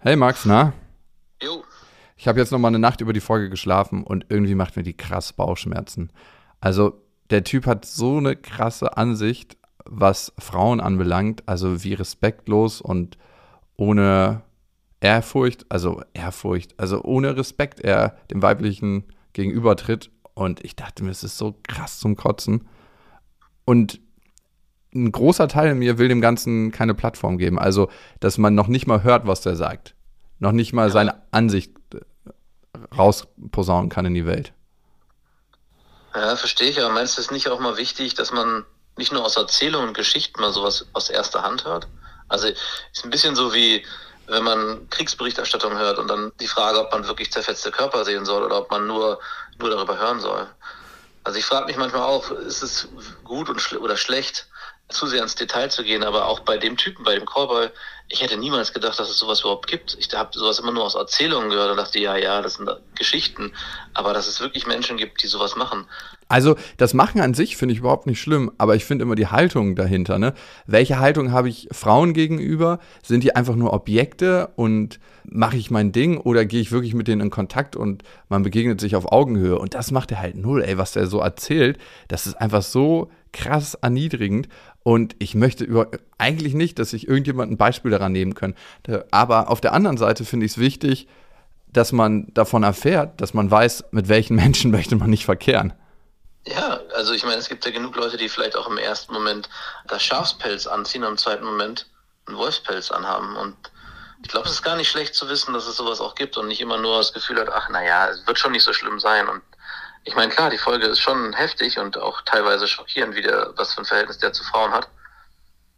Hey Max, na? Jo. Ich habe jetzt noch mal eine Nacht über die Folge geschlafen und irgendwie macht mir die krass Bauchschmerzen. Also der Typ hat so eine krasse Ansicht, was Frauen anbelangt, also wie respektlos und ohne Ehrfurcht, also Ehrfurcht, also ohne Respekt er dem weiblichen gegenübertritt. Und ich dachte mir, es ist so krass zum Kotzen. Und ein großer Teil in mir will dem Ganzen keine Plattform geben. Also, dass man noch nicht mal hört, was der sagt. Noch nicht mal seine Ansicht äh, rausposaunen kann in die Welt. Ja, verstehe ich, aber meinst du es nicht auch mal wichtig, dass man nicht nur aus Erzählungen und Geschichten mal sowas aus erster Hand hört? Also ist ein bisschen so wie, wenn man Kriegsberichterstattung hört und dann die Frage, ob man wirklich zerfetzte Körper sehen soll oder ob man nur, nur darüber hören soll. Also ich frage mich manchmal auch, ist es gut und schl oder schlecht, zu sehr ins Detail zu gehen, aber auch bei dem Typen, bei dem Cowboy, ich hätte niemals gedacht, dass es sowas überhaupt gibt. Ich habe sowas immer nur aus Erzählungen gehört und dachte, ja, ja, das sind Geschichten, aber dass es wirklich Menschen gibt, die sowas machen. Also das Machen an sich finde ich überhaupt nicht schlimm, aber ich finde immer die Haltung dahinter. Ne? Welche Haltung habe ich Frauen gegenüber? Sind die einfach nur Objekte und mache ich mein Ding oder gehe ich wirklich mit denen in Kontakt und man begegnet sich auf Augenhöhe? Und das macht er halt null, ey, was der so erzählt. Das ist einfach so krass erniedrigend und ich möchte über, eigentlich nicht, dass sich irgendjemand ein Beispiel daran nehmen kann. Aber auf der anderen Seite finde ich es wichtig, dass man davon erfährt, dass man weiß, mit welchen Menschen möchte man nicht verkehren. Ja, also ich meine, es gibt ja genug Leute, die vielleicht auch im ersten Moment das Schafspelz anziehen und im zweiten Moment einen Wolfspelz anhaben. Und ich glaube, es ist gar nicht schlecht zu wissen, dass es sowas auch gibt und nicht immer nur das Gefühl hat, ach naja, es wird schon nicht so schlimm sein. Und ich meine, klar, die Folge ist schon heftig und auch teilweise schockierend, wie der, was für ein Verhältnis der zu Frauen hat.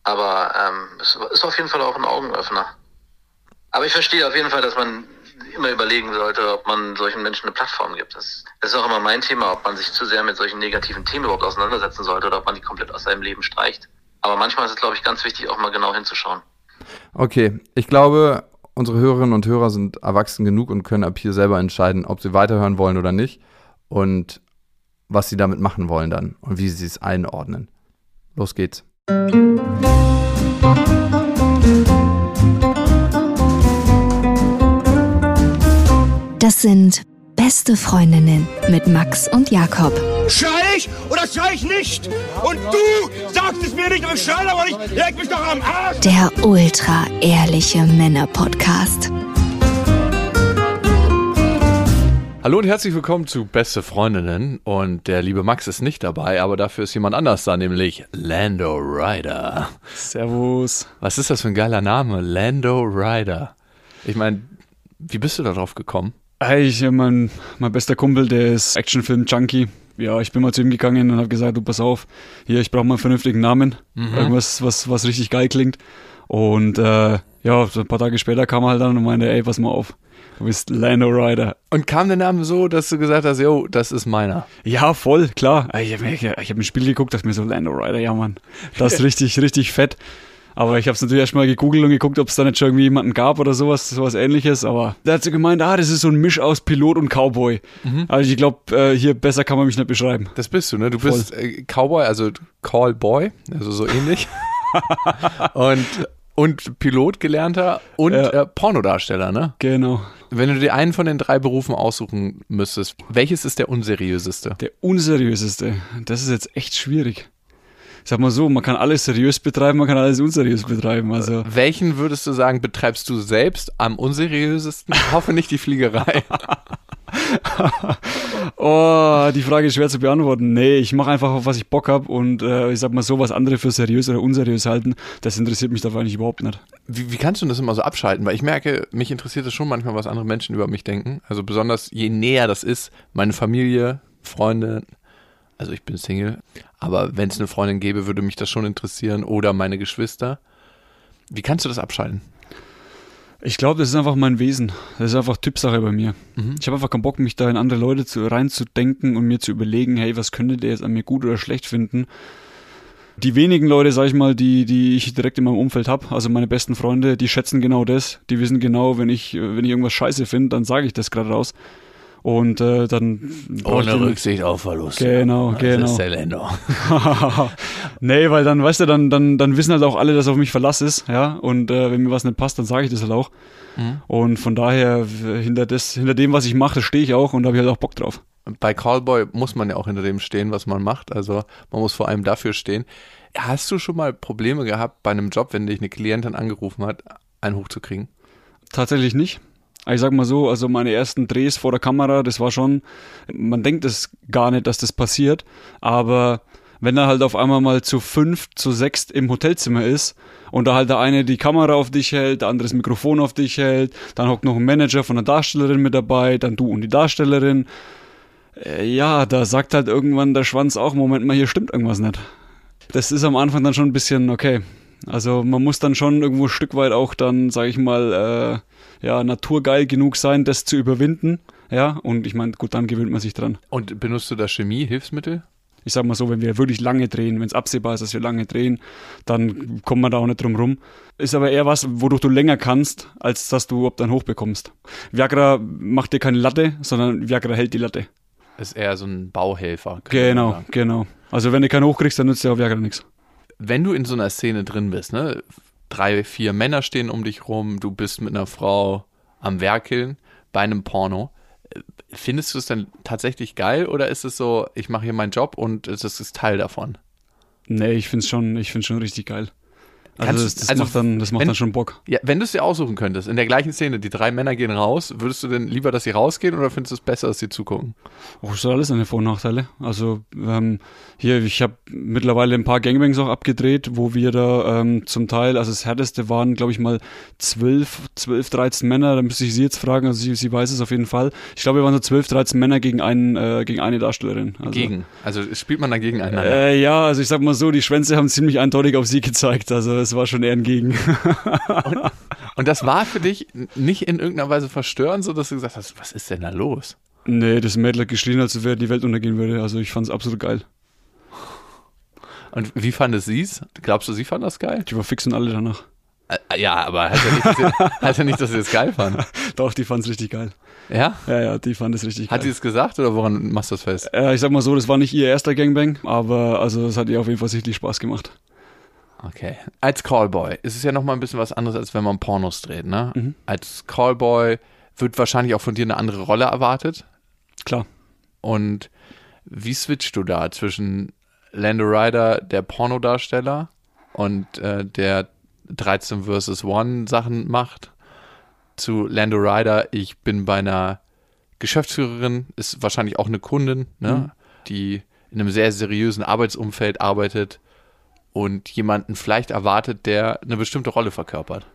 Aber ähm, es ist auf jeden Fall auch ein Augenöffner. Aber ich verstehe auf jeden Fall, dass man immer überlegen sollte, ob man solchen Menschen eine Plattform gibt. Das, ist auch immer mein Thema, ob man sich zu sehr mit solchen negativen Themen überhaupt auseinandersetzen sollte oder ob man die komplett aus seinem Leben streicht. Aber manchmal ist es, glaube ich, ganz wichtig, auch mal genau hinzuschauen. Okay, ich glaube, unsere Hörerinnen und Hörer sind erwachsen genug und können ab hier selber entscheiden, ob sie weiterhören wollen oder nicht und was sie damit machen wollen dann und wie sie es einordnen. Los geht's. Das sind beste Freundinnen mit Max und Jakob. Schrei ich oder schrei ich nicht? Und du sagst es mir nicht, aber ich schrei aber nicht. Leg mich doch am Arsch. Der ultra ehrliche Männer-Podcast. Hallo und herzlich willkommen zu Beste Freundinnen. Und der liebe Max ist nicht dabei, aber dafür ist jemand anders da, nämlich Lando Ryder. Servus. Was ist das für ein geiler Name? Lando Ryder. Ich meine, wie bist du darauf gekommen? Hey, ich, mein, mein bester Kumpel, der ist Actionfilm-Junkie. Ja, ich bin mal zu ihm gegangen und habe gesagt, du pass auf, hier, ich brauche mal einen vernünftigen Namen. Mhm. Irgendwas, was, was richtig geil klingt. Und äh, ja, so ein paar Tage später kam er halt dann und meinte, ey, pass mal auf. Du bist Lando Rider. Und kam der Name so, dass du gesagt hast, yo, das ist meiner? Ja, voll, klar. Ich habe ich hab ein Spiel geguckt, dachte mir so, Lando Rider, ja Mann, das ist richtig, richtig fett. Aber ich habe es natürlich erstmal gegoogelt und geguckt, ob es da nicht schon irgendwie jemanden gab oder sowas, sowas ähnliches. Aber da hat sie gemeint, ah, das ist so ein Misch aus Pilot und Cowboy. Mhm. Also ich glaube, äh, hier besser kann man mich nicht beschreiben. Das bist du, ne? Du Voll. bist äh, Cowboy, also Callboy, also so ähnlich. und und Pilot gelernter und ja. äh, Pornodarsteller, ne? Genau. Wenn du dir einen von den drei Berufen aussuchen müsstest, welches ist der unseriöseste? Der unseriöseste, das ist jetzt echt schwierig. Sag mal so, man kann alles seriös betreiben, man kann alles unseriös betreiben. Also. Welchen würdest du sagen, betreibst du selbst am unseriösesten? Ich hoffe nicht die Fliegerei. oh, die Frage ist schwer zu beantworten. Nee, ich mache einfach auf was ich Bock habe und äh, ich sag mal so, was andere für seriös oder unseriös halten, das interessiert mich dabei eigentlich überhaupt nicht. Wie, wie kannst du das immer so abschalten? Weil ich merke, mich interessiert es schon manchmal, was andere Menschen über mich denken. Also besonders je näher das ist, meine Familie, Freunde, also ich bin Single, aber wenn es eine Freundin gäbe, würde mich das schon interessieren oder meine Geschwister. Wie kannst du das abschalten? Ich glaube, das ist einfach mein Wesen. Das ist einfach Typsache bei mir. Mhm. Ich habe einfach keinen Bock, mich da in andere Leute zu, reinzudenken und mir zu überlegen, hey, was könnte der jetzt an mir gut oder schlecht finden. Die wenigen Leute, sag ich mal, die, die ich direkt in meinem Umfeld habe, also meine besten Freunde, die schätzen genau das. Die wissen genau, wenn ich, wenn ich irgendwas scheiße finde, dann sage ich das gerade raus. Und äh, dann. Ohne Rücksicht auf Verlust. Genau, Das genau. ist der Lando. nee, weil dann, weißt du, dann, dann, dann wissen halt auch alle, dass auf mich Verlass ist, ja. Und äh, wenn mir was nicht passt, dann sage ich das halt auch. Mhm. Und von daher, hinter, das, hinter dem, was ich mache, stehe ich auch und da habe ich halt auch Bock drauf. Bei Callboy muss man ja auch hinter dem stehen, was man macht. Also man muss vor allem dafür stehen. Hast du schon mal Probleme gehabt bei einem Job, wenn dich eine Klientin angerufen hat, einen hochzukriegen? Tatsächlich nicht. Aber Ich sag mal so, also meine ersten Drehs vor der Kamera, das war schon, man denkt es gar nicht, dass das passiert, aber wenn er halt auf einmal mal zu fünf, zu sechs im Hotelzimmer ist und da halt der eine die Kamera auf dich hält, der andere das Mikrofon auf dich hält, dann hockt noch ein Manager von der Darstellerin mit dabei, dann du und die Darstellerin. Äh, ja, da sagt halt irgendwann der Schwanz auch, Moment mal, hier stimmt irgendwas nicht. Das ist am Anfang dann schon ein bisschen okay. Also man muss dann schon irgendwo ein Stück weit auch dann, sag ich mal, äh, ja, naturgeil genug sein, das zu überwinden. Ja, und ich meine, gut, dann gewöhnt man sich dran. Und benutzt du da Chemie, Hilfsmittel? Ich sag mal so, wenn wir wirklich lange drehen, wenn es absehbar ist, dass wir lange drehen, dann kommt man da auch nicht drum rum. Ist aber eher was, wodurch du länger kannst, als dass du ob dann hochbekommst. Viagra macht dir keine Latte, sondern Viagra hält die Latte. Ist eher so ein Bauhelfer. Genau, genau. Also wenn du keinen hochkriegst, dann nützt dir auch Viagra nichts. Wenn du in so einer Szene drin bist, ne, drei, vier Männer stehen um dich rum, du bist mit einer Frau am Werkeln bei einem Porno. äh, Findest du es dann tatsächlich geil oder ist es so, ich mache hier meinen Job und das ist Teil davon? Nee, ich find's schon, ich find's schon richtig geil. Also das, das also macht dann, das macht wenn- dann schon Bock. Ja, wenn du es dir aussuchen könntest, in der gleichen Szene, die drei Männer gehen raus, würdest du denn lieber, dass sie rausgehen oder findest du es besser, dass sie zugucken? Oh, das hat alles seine Vor- und Nachteile. Also ähm, hier, ich habe mittlerweile ein paar Gangbangs auch abgedreht, wo wir da ähm, zum Teil, also das härteste waren, glaube ich mal, zwölf, zwölf, 13 Männer, da müsste ich sie jetzt fragen, also sie, sie weiß es auf jeden Fall. Ich glaube, wir waren so zwölf, 13 Männer gegen, einen, äh, gegen eine Darstellerin. Also, Gegen. Also spielt man da gegeneinander. Äh, ja, also ich sag mal so, die Schwänze haben ziemlich eindeutig auf sie gezeigt, also es war schon eher ein Gegen. Und das war für dich nicht in irgendeiner Weise verstörend, so dass du gesagt hast, was ist denn da los? nee, das Mädel hat geschrien, als wäre die Welt untergehen würde, also ich fand's absolut geil. Und wie sie es? Glaubst du, sie fand das geil? Die war fix und alle danach. Äh, Ja, aber heißt ja nicht, dass sie, heißt ja nicht, dass sie es geil fand. Doch, die fand's richtig geil. Ja? Ja, ja, die fand es richtig geil. Hat sie es gesagt oder woran machst du das fest? Äh, ich sag mal so, das war nicht ihr erster Gangbang, aber also es hat ihr auf jeden Fall sichtlich Spaß gemacht. Okay. Als Callboy ist es ja nochmal ein bisschen was anderes, als wenn man Pornos dreht, ne? Mhm. Als Callboy wird wahrscheinlich auch von dir eine andere Rolle erwartet. Klar. Und wie switcht du da zwischen Lando Ryder, der Pornodarsteller, und äh, der 13 vs. 1 Sachen macht, zu Lando Ryder, ich bin bei einer Geschäftsführerin, ist wahrscheinlich auch eine Kundin, ne, Mhm. die in einem sehr seriösen Arbeitsumfeld arbeitet und jemanden vielleicht erwartet, der eine bestimmte Rolle verkörpert.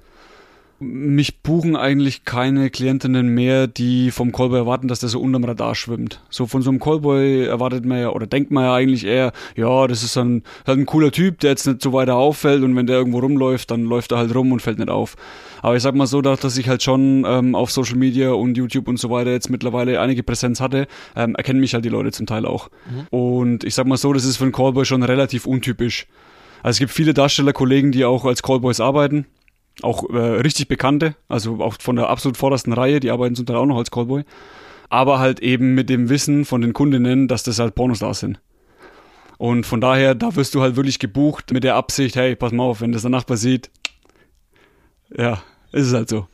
Mich buchen eigentlich keine Klientinnen mehr, die vom Callboy erwarten, dass der so unterm Radar schwimmt. So von so einem Callboy erwartet man ja oder denkt man ja eigentlich eher, ja, das ist ein, halt ein cooler Typ, der jetzt nicht so weiter auffällt und wenn der irgendwo rumläuft, dann läuft er halt rum und fällt nicht auf. Aber ich sag mal so, dass ich halt schon ähm, auf Social Media und YouTube und so weiter jetzt mittlerweile einige Präsenz hatte, ähm, erkennen mich halt die Leute zum Teil auch. Und ich sag mal so, das ist für einen Callboy schon relativ untypisch. Also es gibt viele Darstellerkollegen, die auch als Callboys arbeiten auch äh, richtig bekannte, also auch von der absolut vordersten Reihe, die arbeiten zum Teil auch noch als Callboy, aber halt eben mit dem Wissen von den Kundinnen, dass das halt Pornostars sind. Und von daher, da wirst du halt wirklich gebucht mit der Absicht, hey, pass mal auf, wenn das der Nachbar sieht, ja, ist es halt so.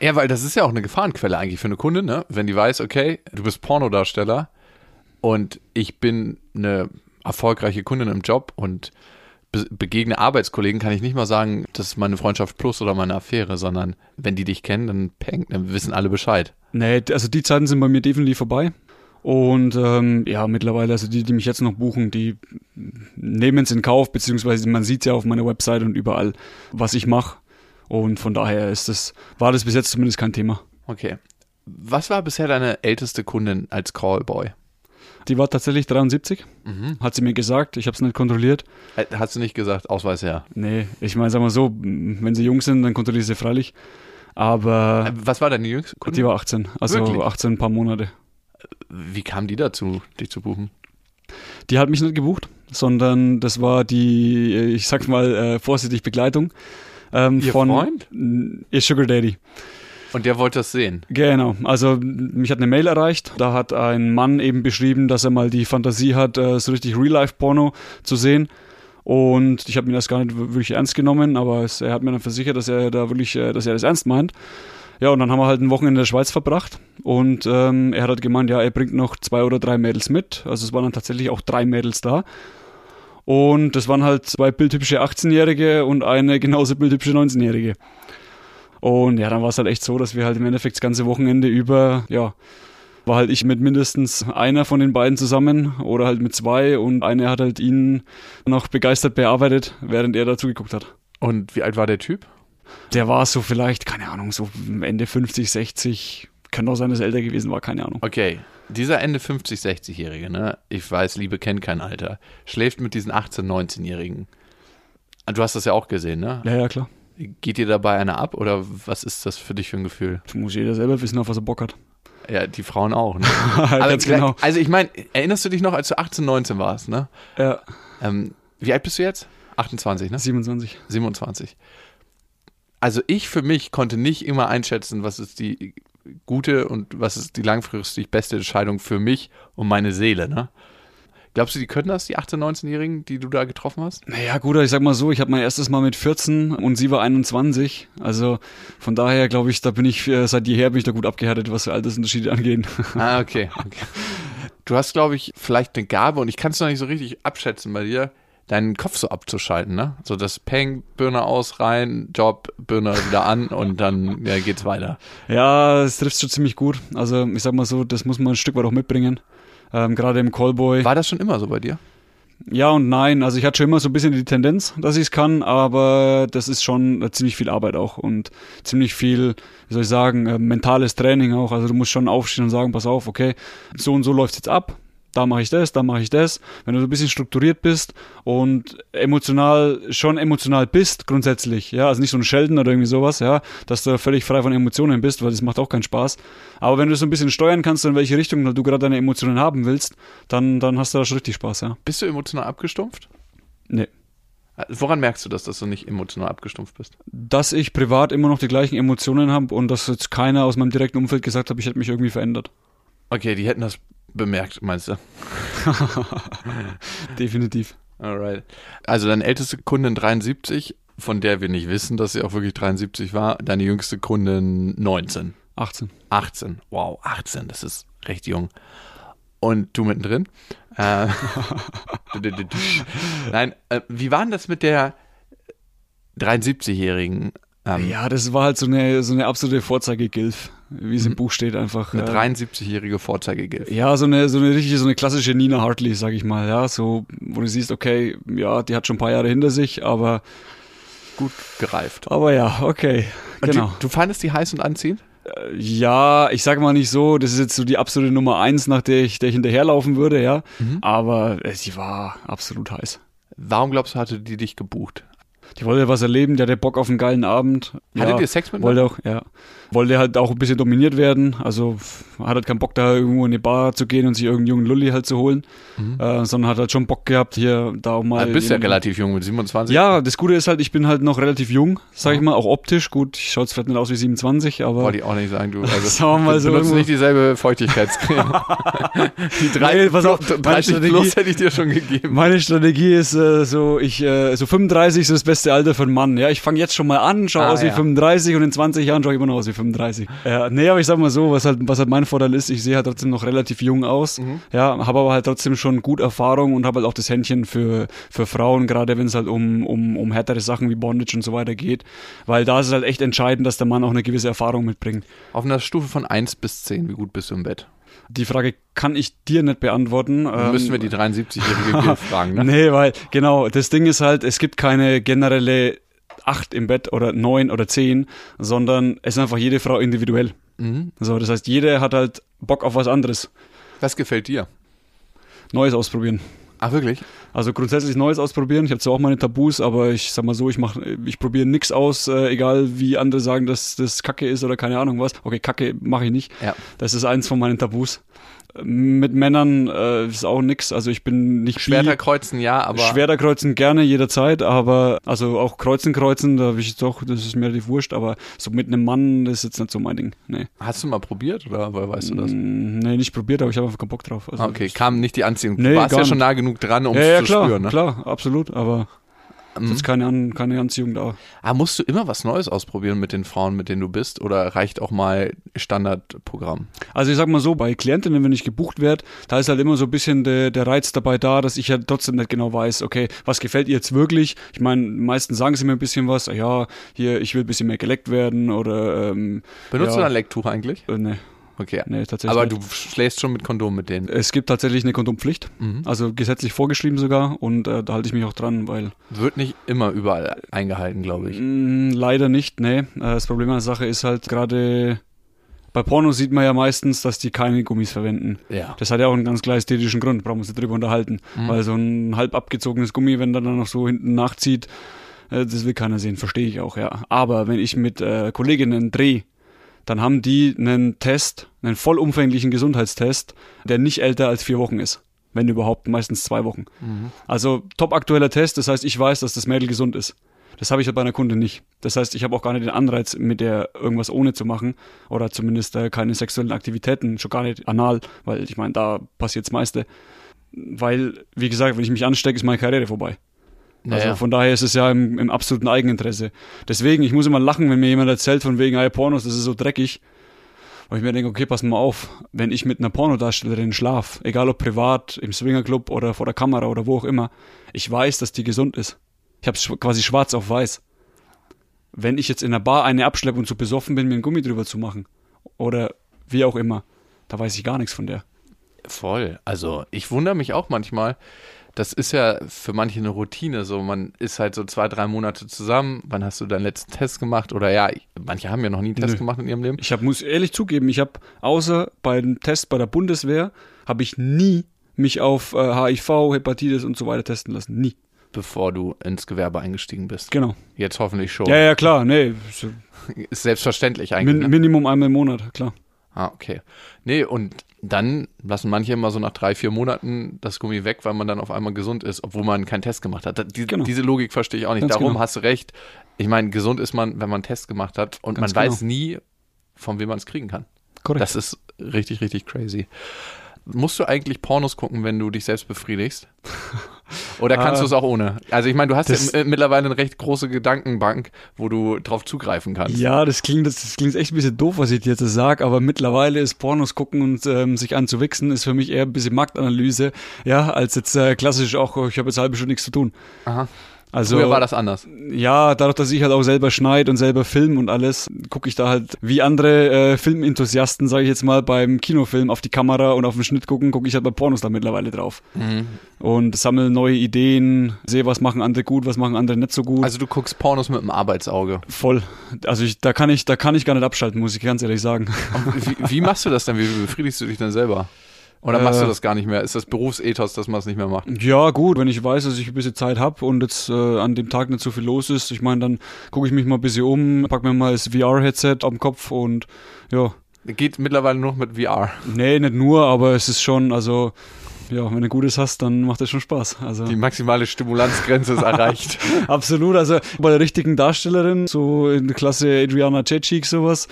Ja, weil das ist ja auch eine Gefahrenquelle eigentlich für eine Kundin, ne? Wenn die weiß, okay, du bist Pornodarsteller und ich bin eine erfolgreiche Kundin im Job und be begegne Arbeitskollegen, kann ich nicht mal sagen, das ist meine Freundschaft plus oder meine Affäre, sondern wenn die dich kennen, dann, peng, dann wissen alle Bescheid. Nee, also die Zeiten sind bei mir definitiv vorbei. Und ähm, ja, mittlerweile, also die, die mich jetzt noch buchen, die nehmen es in Kauf, beziehungsweise man sieht ja auf meiner Website und überall, was ich mache. Und von daher ist das, war das bis jetzt zumindest kein Thema. Okay. Was war bisher deine älteste Kundin als Callboy? Die war tatsächlich 73, Mhm. hat sie mir gesagt, ich habe es nicht kontrolliert. Hast du nicht gesagt, Ausweis her? Nee, ich meine, sagen wir so, wenn sie jung sind, dann kontrolliere ich sie freilich. Aber Äh, Was war deine jüngste Kundin? die war 18, also Wirklich? 18 ein paar Monate. Wie kam die dazu, dich zu buchen? Die hat mich nicht gebucht, sondern das war die, äh, ich sag mal, äh, vorsichtig Begleitung. Ähm, Ihr von Freund? Ihr Sugar Daddy. Und der wollte das sehen. Genau, also mich hat eine Mail erreicht. Da hat ein Mann eben beschrieben, dass er mal die Fantasie hat, äh, so richtig Real-Life-Porno zu sehen. Und ich habe mir das gar nicht wirklich ernst genommen, aber es, er hat mir dann versichert, dass er da wirklich, äh, dass er das ernst meint. Ja, und dann haben wir halt ein Wochenende in der Schweiz verbracht und ähm, er hat halt gemeint, ja, er bringt noch zwei oder drei Mädels mit. Also es waren dann tatsächlich auch drei Mädels da. Und das waren halt zwei bildhübsche 18-Jährige und eine genauso bildhübsche 19-Jährige. Und ja, dann war es halt echt so, dass wir halt im Endeffekt das ganze Wochenende über, ja, war halt ich mit mindestens einer von den beiden zusammen oder halt mit zwei und eine hat halt ihn noch begeistert bearbeitet, während er dazu geguckt hat. Und wie alt war der Typ? Der war so vielleicht, keine Ahnung, so Ende 50, 60, kann auch sein, dass er älter gewesen war, keine Ahnung. Okay, dieser Ende 50, 60-Jährige, ne? Ich weiß, Liebe kennt kein Alter. Schläft mit diesen 18, 19-Jährigen. Du hast das ja auch gesehen, ne? Ja, ja, klar. Geht dir dabei einer ab oder was ist das für dich für ein Gefühl? Das muss jeder selber wissen, auf was er Bock hat. Ja, die Frauen auch, ne? Gleich- genau. Also ich meine, erinnerst du dich noch, als du 18, 19 warst, ne? Ja, Ähm, wie alt bist du jetzt? 28, ne? 27. 27. Also ich für mich konnte nicht immer einschätzen, was ist die gute und was ist die langfristig beste Entscheidung für mich und meine Seele, ne? Glaubst du, die können das, die 18-, 19-Jährigen, die du da getroffen hast? Naja, gut, ich sag mal so, ich habe mein erstes Mal mit 14 und sie war 21. Also von daher glaube ich, da bin ich äh, seit jeher bin ich da gut abgehärtet, was Altersunterschiede angeht. Ah, okay. okay. Du hast, glaube ich, vielleicht eine Gabe und ich kann es noch nicht so richtig abschätzen bei dir, deinen Kopf so abzuschalten, ne? So das Peng, Birne aus, rein, Job, Birne wieder an und dann ja, geht's weiter. ja, es trifft schon ziemlich gut. Also ich sag mal so, das muss man ein Stück weit auch mitbringen. Ähm, Gerade im Callboy. War das schon immer so bei dir? Ja und nein. Also ich hatte schon immer so ein bisschen die Tendenz, dass ich es kann, aber das ist schon äh, ziemlich viel Arbeit auch und ziemlich viel, wie soll ich sagen, äh, mentales Training auch. Also du musst schon aufstehen und sagen, pass auf, okay, so und so läuft's jetzt ab. Da mache ich das, da mache ich das. Wenn du so ein bisschen strukturiert bist und emotional, schon emotional bist grundsätzlich, ja, also nicht so ein Schelden oder irgendwie sowas, ja, dass du völlig frei von Emotionen bist, weil das macht auch keinen Spaß. Aber wenn du so ein bisschen steuern kannst, in welche Richtung du gerade deine Emotionen haben willst, dann, dann hast du da schon richtig Spaß, ja. Bist du emotional abgestumpft? Nee. Woran merkst du das, dass du nicht emotional abgestumpft bist? dass ich privat immer noch die gleichen Emotionen habe und dass jetzt keiner aus meinem direkten Umfeld gesagt hat, ich hätte mich irgendwie verändert. Okay, die hätten das bemerkt, meinst du? Definitiv. Alright. Also deine älteste Kundin 73, von der wir nicht wissen, dass sie auch wirklich 73 war. Deine jüngste Kundin 19. 18. 18. Wow, 18, das ist recht jung. Und du mittendrin. Äh, Nein, äh, wie war denn das mit der 73-Jährigen? Ähm, Ja, das war halt so eine, so eine absolute Vorzeige-Gilf, wie es im Buch steht einfach. Eine äh, 73-jährige Vorzeigegilf. Ja, so eine, so eine richtige, so eine klassische Nina Hartley, sag ich mal, ja, so, wo du siehst, okay, ja, die hat schon ein paar Jahre hinter sich, aber, Gut gereift. aber ja, okay, genau. Du, du fandest die heiß und anziehend? Ja, ich sag mal nicht so, das ist jetzt so die absolute Nummer eins, nach der ich, der ich hinterherlaufen würde, ja, aber äh, sie war absolut heiß. Warum glaubst du, hatte die dich gebucht? Die wollte was erleben, die hatte Bock auf einen geilen Abend. Hattet ja, ihr Sex mit Wollte auch, ja. Wollte halt auch ein bisschen dominiert werden. Also hat halt keinen Bock, da irgendwo in eine Bar zu gehen und sich irgendeinen jungen Lulli halt zu holen. Äh, sondern hat halt schon Bock gehabt, hier, da auch mal. Du bist ja relativ jung mit 27. Ja, das Gute ist halt, ich bin halt noch relativ jung, sag ich mal, auch optisch. Gut, ich schaue jetzt vielleicht nicht aus wie 27, aber. Wollte ich auch nicht sagen, du. Also, Sagen wir mal so benutzt irgendwo- nicht dieselbe Feuchtigkeitscreme. die drei, Nee, pass auf, meine 30 Strategie- plus hätte ich dir schon gegeben. Meine Strategie ist äh, so, ich äh, so 35 ist das beste Alter für einen Mann. Ja, ich fange jetzt schon mal an, schaue Ah, aus wie ja. 35 und in 20 Jahren schaue ich immer noch aus wie 35. Ja, nee, aber ich sag mal so, was halt, was halt mein Vorteil ist, ich sehe halt trotzdem noch relativ jung aus. Mhm. Ja, habe aber halt trotzdem schon gut Erfahrung und habe halt auch das Händchen für, für Frauen, gerade wenn es halt um, um, um härtere Sachen wie Bondage und so weiter geht. Weil da ist es halt echt entscheidend, dass der Mann auch eine gewisse Erfahrung mitbringt. Auf einer Stufe von 1 bis 10, wie gut bist du im Bett? Die Frage kann ich dir nicht beantworten. Dann Ähm, müssen wir die 73-jährige Gil fragen, ne? Nee, weil, genau, das Ding ist halt, es gibt keine generelle 8 im Bett oder 9 oder 10, sondern es ist einfach jede Frau individuell. Mhm. So, das heißt, jede hat halt Bock auf was anderes. Was gefällt dir? Neues ausprobieren. Ach, wirklich? Also grundsätzlich Neues ausprobieren. Ich habe zwar auch meine Tabus, aber ich sag mal so, ich mach, ich probiere nix aus, äh, egal wie andere sagen, dass das Kacke ist oder keine Ahnung was. Okay, Kacke mache ich nicht. Ja. Das ist eins von meinen Tabus. Mit Männern äh, ist auch nix. Also ich bin nicht. Schwerter kreuzen, ja, aber Schwerter kreuzen gerne jederzeit, aber also auch kreuzen kreuzen, da will ich doch, das ist mir relativ wurscht, aber so mit einem Mann, das ist jetzt nicht so mein Ding. Nee. hast du mal probiert oder woher weißt du das? Mm, Nee, nicht probiert, aber ich habe einfach keinen Bock drauf. Also, okay, kam nicht die Anziehung. Du Nee, warst ja schon nah genug dran, um Ja, es ja, zu klar, spüren. Ne? klar, absolut, aber Mhm. sonst keine, An keine Anziehung da. Ah, musst du immer was Neues ausprobieren mit den Frauen, mit denen du bist? Oder reicht auch mal Standardprogramm? Also ich sag mal so, bei Klientinnen, wenn ich gebucht werde, da ist halt immer so ein bisschen der, der Reiz dabei da, dass ich ja trotzdem nicht genau weiß, okay, was gefällt ihr jetzt wirklich? Ich meine, meistens sagen sie mir ein bisschen was, ja, hier, ich will ein bisschen mehr geleckt werden oder ähm, Benutzt ja, du dann Lecktuch eigentlich? Äh, nee, Okay. nee, tatsächlich Aber nicht. du schläfst schon mit Kondom mit denen. Es gibt tatsächlich eine Kondompflicht, Mhm. also gesetzlich vorgeschrieben sogar und äh, da halte ich mich auch dran, weil Wird nicht immer überall eingehalten, glaube ich. Mm, Leider nicht, nee. Äh, Das Problem an der Sache ist halt gerade bei Pornos sieht man ja meistens, dass die keine Gummis verwenden. Ja. Das hat ja auch einen ganz klar ästhetischen Grund, brauchen wir uns drüber unterhalten. Mhm. Weil so ein halb abgezogenes Gummi, wenn dann noch so hinten nachzieht, äh, das will keiner sehen, verstehe ich auch, ja. Aber wenn ich mit äh, Kolleginnen drehe, dann haben die einen Test, einen vollumfänglichen Gesundheitstest, der nicht älter als vier Wochen ist. Wenn überhaupt, meistens zwei Wochen. Also top aktueller Test, das heißt, ich weiß, dass das Mädel gesund ist. Das habe ich halt bei einer Kundin nicht. Das heißt, ich habe auch gar nicht den Anreiz, mit der irgendwas ohne zu machen oder zumindest äh, keine sexuellen Aktivitäten, schon gar nicht anal, weil ich meine, da passiert das meiste. Weil, wie gesagt, wenn ich mich anstecke, ist meine Karriere vorbei. Also Naja. von daher ist es ja im, im absoluten Eigeninteresse. Deswegen, ich muss immer lachen, wenn mir jemand erzählt von wegen, hey, Pornos, das ist so dreckig. Weil ich mir denke, okay, pass mal auf, wenn ich mit einer Pornodarstellerin schlaf, egal ob privat, im Swingerclub oder vor der Kamera oder wo auch immer, ich weiß, dass die gesund ist. Ich habe es quasi schwarz auf weiß. Wenn ich jetzt in der Bar eine abschleppe und zu besoffen bin, mir einen Gummi drüber zu machen oder wie auch immer, da weiß ich gar nichts von der. Voll. Also ich wundere mich auch manchmal. Das ist ja für manche eine Routine. So, man ist halt so zwei, drei Monate zusammen. Wann hast du deinen letzten Test gemacht? Oder ja, manche haben ja noch nie einen Test Nö. gemacht in ihrem Leben. Ich hab, muss ehrlich zugeben, ich habe außer beim Test bei der Bundeswehr, habe ich nie mich auf äh, HIV, Hepatitis und so weiter testen lassen. Nie. bevor du ins Gewerbe eingestiegen bist. Genau. Jetzt hoffentlich schon. Ja, ja, klar. Nee, Ist selbstverständlich eigentlich. min ne? Minimum einmal im Monat, klar. Ah, okay. Nee, und dann lassen manche immer so nach drei, vier Monaten das Gummi weg, weil man dann auf einmal gesund ist, obwohl man keinen Test gemacht hat. Die, Genau. Diese Logik verstehe ich auch nicht. Ganz Darum genau. hast du recht. Ich meine, gesund ist man, wenn man einen Test gemacht hat und Ganz man genau. weiß nie, von wem man es kriegen kann. Korrekt. Das ist richtig, richtig crazy. Musst du eigentlich Pornos gucken, wenn du dich selbst befriedigst? Oder kannst Ah, du es auch ohne? Also ich meine, du hast ja das- m- mittlerweile eine recht große Gedankenbank, wo du drauf zugreifen kannst. Ja, das klingt, das, das klingt echt ein bisschen doof, was ich dir jetzt sage, aber mittlerweile ist Pornos gucken und ähm, sich anzuwichsen, ist für mich eher ein bisschen Marktanalyse, ja, als jetzt äh, klassisch auch, oh, ich habe jetzt halbe Stunde nichts zu tun. Aha. Also, Früher war das anders. ja, dadurch, dass ich halt auch selber schneid und selber film und alles, gucke ich da halt wie andere äh, Filmenthusiasten, sage ich jetzt mal, beim Kinofilm auf die Kamera und auf den Schnitt gucken, gucke ich halt bei Pornos da mittlerweile drauf. Mhm. Und sammle neue Ideen, sehe, was machen andere gut, was machen andere nicht so gut. Also du guckst Pornos mit dem Arbeitsauge. Voll. Also ich, da kann ich, da kann ich gar nicht abschalten, muss ich ganz ehrlich sagen. Wie, wie machst du das denn? Wie befriedigst du dich denn selber? Oder machst du Äh, das gar nicht mehr? Ist das Berufsethos, dass man es nicht mehr macht? Ja, gut, wenn ich weiß, dass ich ein bisschen Zeit habe und jetzt äh, an dem Tag nicht so viel los ist, ich meine, dann gucke ich mich mal ein bisschen um, pack mir mal das VR-Headset am Kopf und ja, Geht mittlerweile nur noch mit VR. nee, nicht nur, aber es ist schon, also ja, wenn du Gutes hast, dann macht das schon Spaß. Also Die maximale Stimulanzgrenze ist erreicht. absolut, also bei der richtigen Darstellerin, so in der Klasse Adriana Cechik sowas.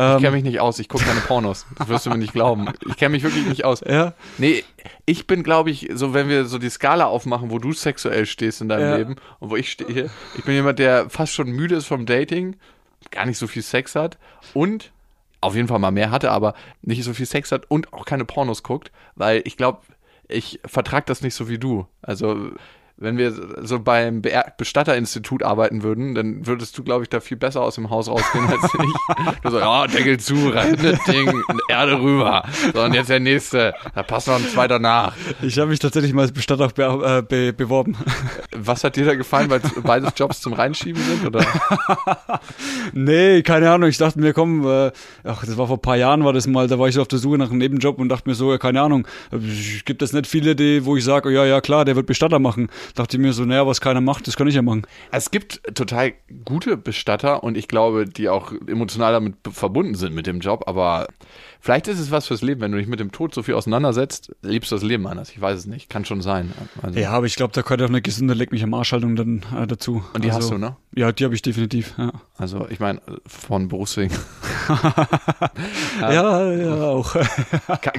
Ich Ähm, kenne mich nicht aus, ich gucke keine Pornos. Das wirst du mir nicht glauben. Ich kenne mich wirklich nicht aus. ja, Nee, ich bin, glaube ich, so, wenn wir so die Skala aufmachen, wo du sexuell stehst in deinem Ja. Leben und wo ich stehe, ich bin jemand, der fast schon müde ist vom Dating, gar nicht so viel Sex hat und auf jeden Fall mal mehr hatte, aber nicht so viel Sex hat und auch keine Pornos guckt, weil ich glaube, ich vertrag das nicht so wie du. Also, wenn wir so beim Be Bestatterinstitut arbeiten würden, dann würdest du, glaube ich, da viel besser aus dem Haus rausgehen als ich. Du so, ja, Deckel zu, rein das Ding, Erde rüber. So, und jetzt der nächste. Da passt noch ein zweiter nach. ich habe mich tatsächlich mal als Bestatter be äh, be beworben. Was hat dir da gefallen, weil beides Jobs zum Reinschieben sind? Oder? Nee, keine Ahnung. Ich dachte mir, komm, äh, ach, das war vor ein paar Jahren, war das mal, da war ich so auf der Suche nach einem Nebenjob und dachte mir so, ja, keine Ahnung, äh, gibt es nicht viele, die, wo ich sage, ja, ja, klar, der wird Bestatter machen. Dachte ich mir so, naja, was keiner macht, das kann ich ja machen. Es gibt total gute Bestatter und ich glaube, die auch emotional damit verbunden sind mit dem Job, aber vielleicht ist es was fürs Leben. Wenn du dich mit dem Tod so viel auseinandersetzt, lebst du das Leben anders. Ich weiß es nicht. Kann schon sein. Also, Ja, aber ich glaube, da gehört auch eine gesunde Leck mich am Arschhaltung dann äh, dazu. Und die also, hast du, ne? Ja, die habe ich definitiv, ja. also ich meine, von Berufswegen. Ja, ja, auch.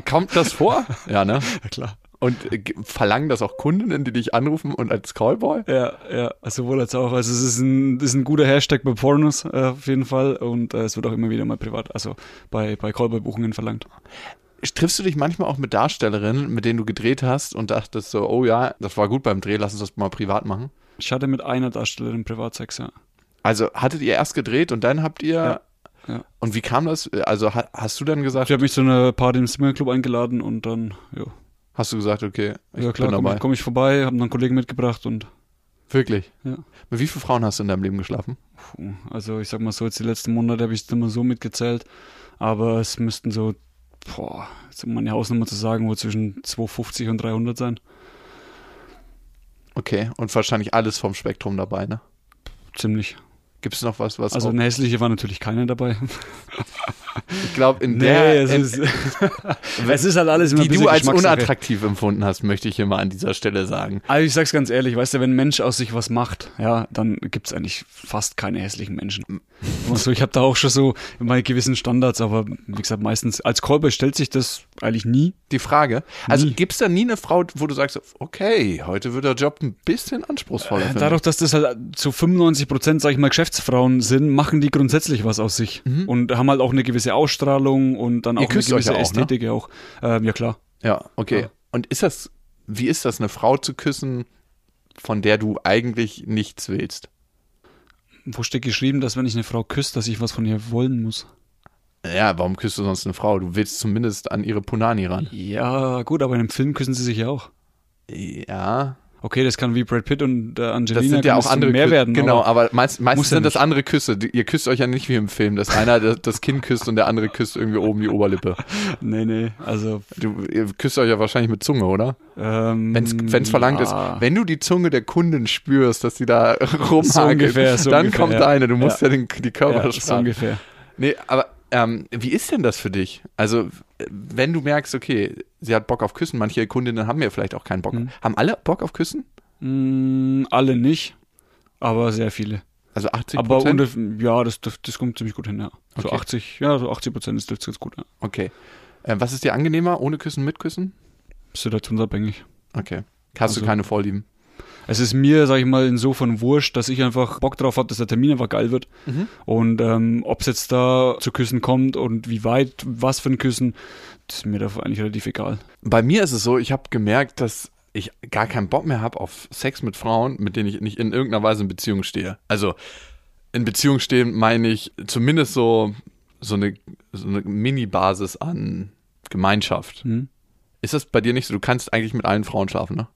Kommt das vor? Ja, ne? Klar. Und äh, verlangen das auch Kundinnen, die dich anrufen und als Callboy? Ja, ja, sowohl als auch. Also es ist ein, ist ein guter Hashtag bei Pornos äh, auf jeden Fall und äh, es wird auch immer wieder mal privat, also bei, bei Callboy-Buchungen verlangt. Triffst du dich manchmal auch mit Darstellerinnen, mit denen du gedreht hast und dachtest so, oh ja, das war gut beim Dreh, lass uns das mal privat machen? Ich hatte mit einer Darstellerin Privatsex, ja. Also hattet ihr erst gedreht und dann habt ihr. Ja, ja. Und wie kam das? Also ha- hast du dann gesagt, Ich habe mich zu einer Party im Swingerclub eingeladen und dann, ja, hast du gesagt, okay, ich ja klar, bin komme dabei. komm ich vorbei, habe noch einen Kollegen mitgebracht und Wirklich? ja. Mit wie vielen Frauen hast du in deinem Leben geschlafen? Puh, also ich sag mal so, jetzt die letzten Monate habe ich es immer so mitgezählt, aber es müssten so, boah, jetzt um meine Hausnummer zu sagen, wo zwischen 250 und 300 sein. Okay, und wahrscheinlich alles vom Spektrum dabei, ne? Ziemlich. Gibt es noch was, was Also eine hässliche war natürlich keine dabei. ich glaube, in der, es in, ist, es ist halt alles immer die du als unattraktiv empfunden hast, möchte ich hier mal an dieser Stelle sagen. Also ich sag's ganz ehrlich, weißt du, wenn ein Mensch aus sich was macht, ja, dann gibt's eigentlich fast keine hässlichen Menschen. Also ich habe da auch schon so meine gewissen Standards, aber wie gesagt, meistens als Callboy stellt sich das eigentlich nie. Die Frage, also Nie. gibt es da nie eine Frau, wo du sagst, okay, heute wird der Job ein bisschen anspruchsvoller mich? Dadurch, dass das halt zu 95 Prozent, sag ich mal, Geschäftsfrauen sind, machen die grundsätzlich was aus sich und haben halt auch eine gewisse Ausstrahlung und dann Mhm. Auch eine gewisse auch, ne? Ästhetik ja auch. Ähm, ja klar. Ja, okay. Ja. Und ist das, wie ist das, eine Frau zu küssen, von der du eigentlich nichts willst? Wo steht geschrieben, dass wenn ich eine Frau küsse, dass ich was von ihr wollen muss? Ja, warum küsst du sonst eine Frau? Du willst zumindest an ihre Punani ran. Ja, gut, aber in einem Film küssen sie sich ja auch. Ja. Okay, das kann wie Brad Pitt und äh, Angelina Das sind ja auch andere mehr Kü- werden. Genau, aber aber meist, meistens ja sind das nicht. andere Küsse. Die- Ihr küsst euch ja nicht wie im Film, dass einer das, das Kinn küsst und der andere küsst irgendwie oben die Oberlippe. nee, nee, also Du, ihr küsst euch ja wahrscheinlich mit Zunge, oder? ähm, Wenn es verlangt ja. ist. Wenn du die Zunge der Kundin spürst, dass sie da rumhakelt, So so dann ungefähr, kommt ja. deine. Du musst ja, Ja. den, die ja, Körpersprache. so ungefähr. Nee, aber ähm, wie ist denn das für dich? Also, wenn du merkst, okay, sie hat Bock auf Küssen, manche Kundinnen haben ja vielleicht auch keinen Bock. Mhm. Haben alle Bock auf Küssen? Mm, alle nicht, aber sehr viele. Also 80 Aber Prozent? ungefähr, ja, das, das, das kommt ziemlich gut hin, ja. So Okay. 80, ja, so 80 Prozent ist das ganz gut, ja. Okay. Äh, was ist dir angenehmer? Ohne Küssen, mit Küssen? Situationsabhängig. Okay. Hast du Also- keine Vorlieben? Es ist mir, sag ich mal, insofern wurscht, dass ich einfach Bock drauf habe, dass der Termin einfach geil wird. Mhm. Und ähm, ob es jetzt da zu Küssen kommt und wie weit, was für ein Küssen, das ist mir da eigentlich relativ egal. Bei mir ist es so, ich habe gemerkt, dass ich gar keinen Bock mehr habe auf Sex mit Frauen, mit denen ich nicht in irgendeiner Weise in Beziehung stehe. Also in Beziehung stehen meine ich zumindest so, so eine, so eine Mini-Basis an Gemeinschaft. Hm? Ist das bei dir nicht so? Du kannst eigentlich mit allen Frauen schlafen, ne?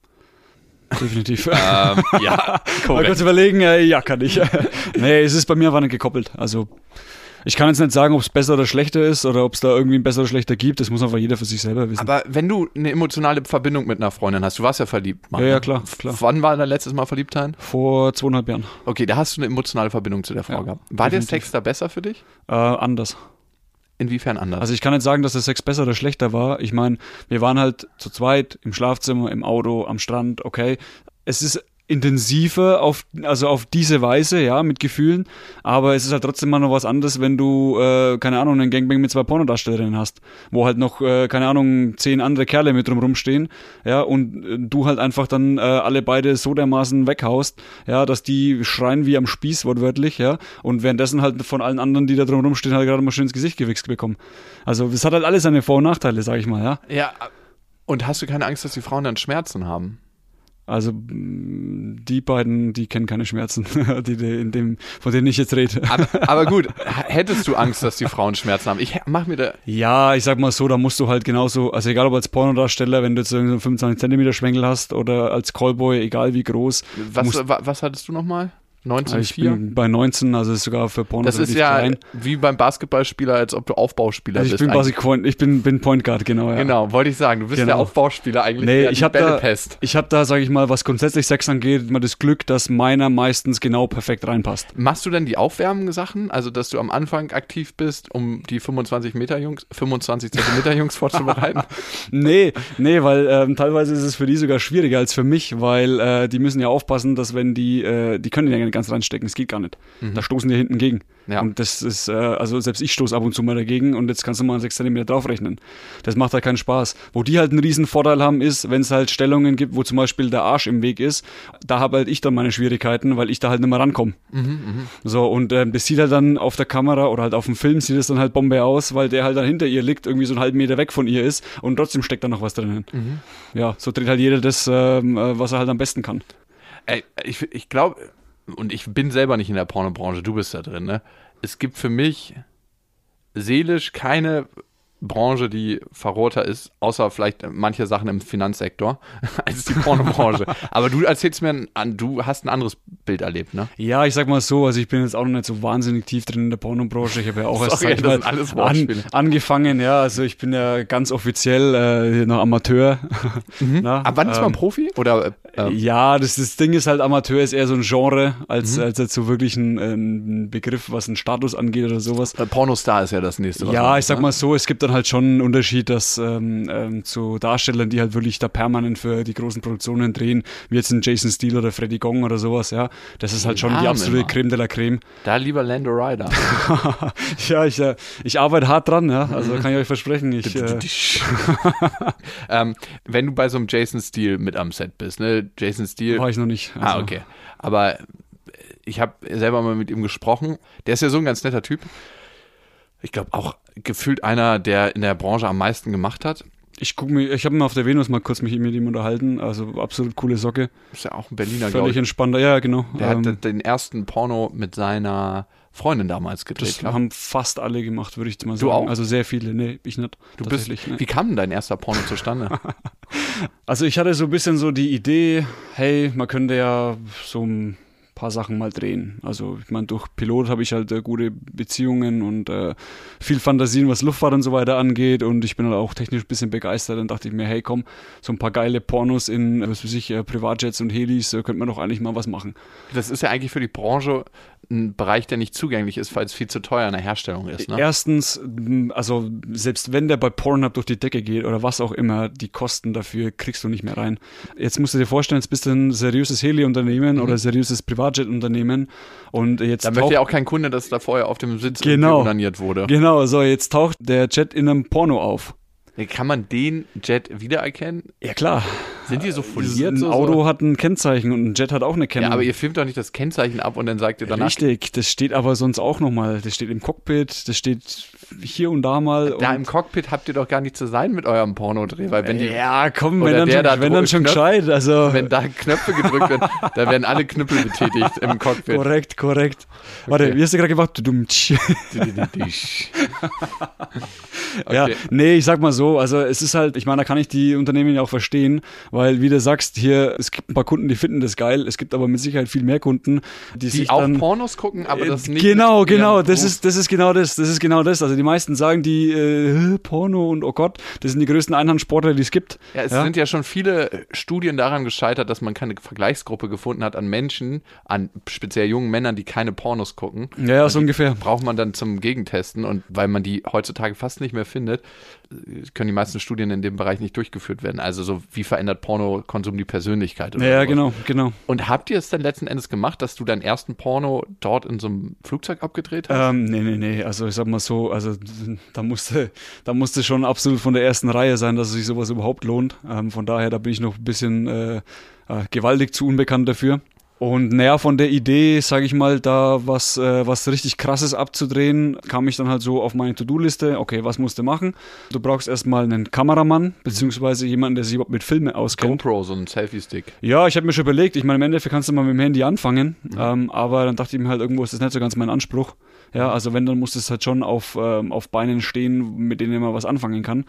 Definitiv. Ähm, ja, Mal kurz überlegen, äh, ja, kann ich. nee, es ist bei mir einfach nicht gekoppelt. Also, ich kann jetzt nicht sagen, ob es besser oder schlechter ist oder ob es da irgendwie ein besser oder schlechter gibt. Das muss einfach jeder für sich selber wissen. Aber wenn du eine emotionale Verbindung mit einer Freundin hast, du warst ja verliebt. Mann, Ja, ja, ne? klar, klar. Wann war dein letztes Mal verliebt sein? Vor zweieinhalb Jahren. Okay, da hast du eine emotionale Verbindung zu der Frau Ja, gehabt. War der definitiv. Sex da besser für dich? Äh, anders. Inwiefern anders? Also ich kann nicht sagen, dass der Sex besser oder schlechter war. Ich meine, wir waren halt zu zweit im Schlafzimmer, im Auto, am Strand, okay. Es ist intensiver auf, also auf diese Weise, ja, mit Gefühlen, aber es ist halt trotzdem mal noch was anderes, wenn du, äh, keine Ahnung, einen Gangbang mit zwei Pornodarstellerinnen hast, wo halt noch, äh, keine Ahnung, zehn andere Kerle mit drum rumstehen, ja, und äh, du halt einfach dann äh, alle beide so dermaßen weghaust, ja, dass die schreien wie am Spieß, wortwörtlich, ja, und währenddessen halt von allen anderen, die da drum rumstehen, halt gerade mal schön ins Gesicht gewichst bekommen. Also, es hat halt alles seine Vor- und Nachteile, sag ich mal, ja. ja. Und hast du keine Angst, dass die Frauen dann Schmerzen haben? Also die beiden, die kennen keine Schmerzen, die, die in dem, von denen ich jetzt rede. Aber, aber gut, hättest du Angst, dass die Frauen Schmerzen haben? Ich mach mir da. Ja, ich sag mal so, da musst du halt genauso, also egal ob als Pornodarsteller, wenn du jetzt irgendeinen 25 Zentimeter Schwengel hast oder als Callboy, egal wie groß. Was, musst- wa, was hattest du nochmal? Also ich 19,4? bin bei 19, also ist sogar für Pornos Das ist ja klein. wie beim Basketballspieler, als ob du Aufbauspieler Also ich bist. bin eigentlich. Point, ich bin, bin Point Guard, genau, ja. Genau, wollte ich sagen. Du bist Genau. der Aufbauspieler eigentlich, Nee, ich habe da, ich hab da, sage ich mal, was grundsätzlich Sex angeht, immer das Glück, dass meiner meistens genau perfekt reinpasst. Machst du denn die Aufwärmen-Sachen? Also, dass du am Anfang aktiv bist, um die 25 Meter Jungs, 25 Zentimeter Jungs vorzubereiten? Nee, nee, weil ähm, teilweise ist es für die sogar schwieriger als für mich, weil äh, die müssen ja aufpassen, dass wenn die, äh, die können ja nicht ganz reinstecken, das geht gar nicht. Da stoßen die hinten gegen. Ja. Und das ist, äh, also selbst ich stoße ab und zu mal dagegen und jetzt kannst du mal 6 cm draufrechnen. Das macht halt keinen Spaß. Wo die halt einen riesen Vorteil haben, ist, wenn es halt Stellungen gibt, wo zum Beispiel der Arsch im Weg ist, da habe halt ich dann meine Schwierigkeiten, weil ich da halt nicht mehr rankomme. So, und ähm, das sieht halt dann auf der Kamera oder halt auf dem Film sieht es dann halt Bombe aus, weil der halt dann hinter ihr liegt, irgendwie so einen halben Meter weg von ihr ist und trotzdem steckt da noch was drinnen. Ja, so dreht halt jeder das, ähm, äh, was er halt am besten kann. Ey, ich, ich glaube, und ich bin selber nicht in der Pornobranche, du bist da drin, ne? Es gibt für mich seelisch keine Branche, die verrohrter ist, außer vielleicht manche Sachen im Finanzsektor, als die Pornobranche. Aber du erzählst mir, du hast ein anderes Bild erlebt, ne? Ja, ich sag mal so, also ich bin jetzt auch noch nicht so wahnsinnig tief drin in der Pornobranche. Ich habe ja auch erst Sorry, sag ich das mal, alles an, angefangen, ja, also ich bin ja ganz offiziell äh, noch Amateur. Na, Ab wann ist man ähm, Profi? Oder äh, Ja, das, das Ding ist halt, Amateur ist eher so ein Genre, als, Mhm. als jetzt so wirklich ein, ein Begriff, was einen Status angeht oder sowas. äh, Pornostar ist ja das nächste. Ja, ich sag ne? mal so, es gibt dann halt schon einen Unterschied, dass ähm, ähm, zu Darstellern, die halt wirklich da permanent für die großen Produktionen drehen, wie jetzt ein Jason Steele oder Freddy Gong oder sowas, ja, das ist halt schon die absolute immer. Creme de la Creme. Da lieber Lando Ryder. ja, ich, äh, ich arbeite hart dran, ja, also kann ich euch versprechen. Ich, äh, ähm, wenn du bei so einem Jason Steele mit am Set bist, ne? Jason Steele. war ich noch nicht. Ah, also. okay. Aber ich habe selber mal mit ihm gesprochen. Der ist ja so ein ganz netter Typ. Ich glaube auch gefühlt einer, der in der Branche am meisten gemacht hat. Ich guck mir, ich habe mal auf der Venus mal kurz mich mit ihm unterhalten, also absolut coole Socke. Ist ja auch ein Berliner, glaube Völlig ich. entspannter, ja, genau. Der Ähm, hat den ersten Porno mit seiner Freundin damals gedreht. das glaub. haben fast alle gemacht, würde ich mal Du sagen. auch? Also sehr viele, nee, ich nicht. du bist, nee. wie kam denn dein erster Porno zustande? Also ich hatte so ein bisschen so die Idee, hey, man könnte ja so ein paar Sachen mal drehen. Also ich meine, durch Pilot habe ich halt äh, gute Beziehungen und äh, viel Fantasien, was Luftfahrt und so weiter angeht und ich bin halt auch technisch ein bisschen begeistert. Dann dachte ich mir, hey komm, so ein paar geile Pornos in, was weiß ich, äh, Privatjets und Helis, äh, könnte man doch eigentlich mal was machen. das ist ja eigentlich für die Branche ein Bereich, der nicht zugänglich ist, weil es viel zu teuer in der Herstellung ist. Ne? Erstens, also selbst wenn der bei Pornhub durch die Decke geht oder was auch immer, die Kosten dafür kriegst du nicht mehr rein. Jetzt musst du dir vorstellen, jetzt bist du ein seriöses Heli-Unternehmen oder seriöses Privatjet-Unternehmen und jetzt Da möchte ja auch kein Kunde, dass da vorher auf dem Sitz Genau. wurde. genau, so jetzt taucht der Jet in einem Porno auf. Kann man den Jet wiedererkennen? Ja klar, Sind die so Dieses- foliert? ein so, Auto so? hat ein Kennzeichen und ein Jet hat auch eine Ja, Kennung. aber ihr filmt doch nicht das Kennzeichen ab und dann sagt ihr danach, Richtig, das steht aber sonst auch nochmal. Das steht im Cockpit, das steht hier und da mal. da im Cockpit habt ihr doch gar nicht zu sein mit eurem Pornodreh, weil wenn die, ja, komm, wenn dann, schon, da wenn dann schon Knopf- gescheit. Also, wenn da Knöpfe gedrückt werden, da werden alle Knüppel betätigt im Cockpit. korrekt, korrekt. Warte, Okay. wie hast du gerade gemacht? Du dumm. Ja, Okay. nee, ich sag mal so, also es ist halt, ich meine, da kann ich die Unternehmen ja auch verstehen, weil wie du sagst, hier, es gibt ein paar Kunden, die finden das geil, es gibt aber mit Sicherheit viel mehr Kunden, die, Die sich auch dann, Pornos gucken, aber das Äh, nicht. Genau, genau, das Beruf- ist, das ist genau das, das ist genau das. Also die meisten sagen, die äh, Porno und oh Gott, das sind die größten Einhandsportler, die es gibt. Ja, es sind ja schon viele Studien daran gescheitert, dass man keine Vergleichsgruppe gefunden hat an Menschen, an speziell jungen Männern, die keine Pornos gucken. Ja, ja, so ungefähr. Braucht man dann zum Gegentesten und weil man die heutzutage fast nicht mehr findet, äh, können die meisten Studien in dem Bereich nicht durchgeführt werden. Also so, wie verändert Pornokonsum die Persönlichkeit? Ja, sowas. genau, genau. Und habt ihr es dann letzten Endes gemacht, dass du deinen ersten Porno dort in so einem Flugzeug abgedreht hast? Ähm, nee, nee, nee, also ich sag mal so, also da musste, da musste schon absolut von der ersten Reihe sein, dass sich sowas überhaupt lohnt. Ähm, von daher, da bin ich noch ein bisschen äh, äh, gewaltig zu unbekannt dafür. Und naja, von der Idee, sage ich mal, da was, äh, was richtig krasses abzudrehen, kam ich dann halt so auf meine To-Do-Liste. Okay, was musst du machen? Du brauchst erstmal einen Kameramann, beziehungsweise jemanden, der sich überhaupt mit Filmen auskennt. GoPro, so ein Selfie-Stick. Ja, ich habe mir schon überlegt, ich meine, im Endeffekt kannst du mal mit dem Handy anfangen, ähm, aber dann dachte ich mir halt, irgendwo ist das nicht so ganz mein Anspruch. Ja, also wenn, dann muss es halt schon auf, ähm, auf Beinen stehen, mit denen man was anfangen kann.